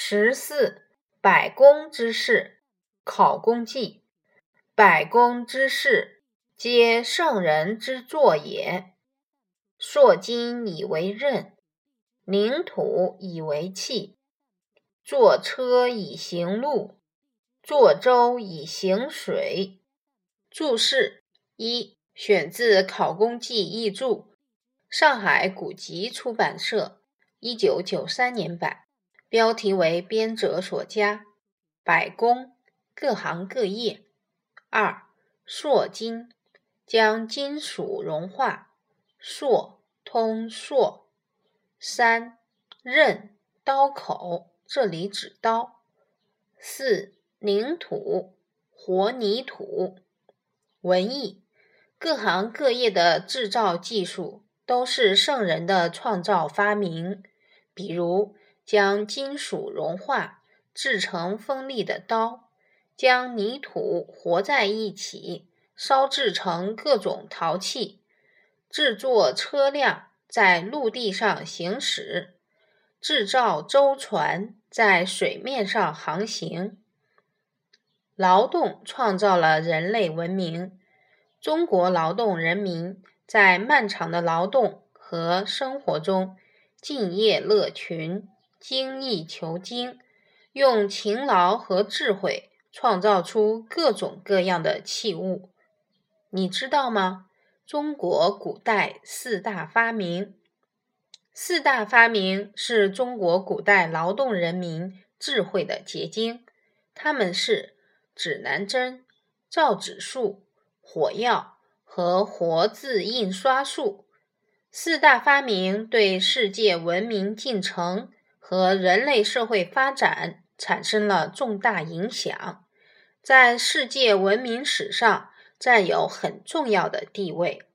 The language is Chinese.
十四，百工之事，考工记。百工之事，皆圣人之作也。塑金以为刃，凝土以为器，作车以行路，作舟以行水。注释一，选自《考工记》译注，上海古籍出版社，一九九三年版，标题为编者所加。百工，各行各业。二，塑金，将金属融化。塑，通塑。三，刃，刀口，这里指刀。四，凝土，和泥土。文艺，各行各业的制造技术都是圣人的创造发明。比如，将金属融化制成锋利的刀，将泥土和在一起烧制成各种陶器，制作车辆在陆地上行驶，制造舟船在水面上航行。劳动创造了人类文明。中国劳动人民在漫长的劳动和生活中，敬业乐群，精益求精，用勤劳和智慧创造出各种各样的器物。你知道吗？中国古代四大发明，四大发明是中国古代劳动人民智慧的结晶。他们是。指南针、造纸术、火药和活字印刷术四大发明，对世界文明进程和人类社会发展产生了重大影响，在世界文明史上占有很重要的地位。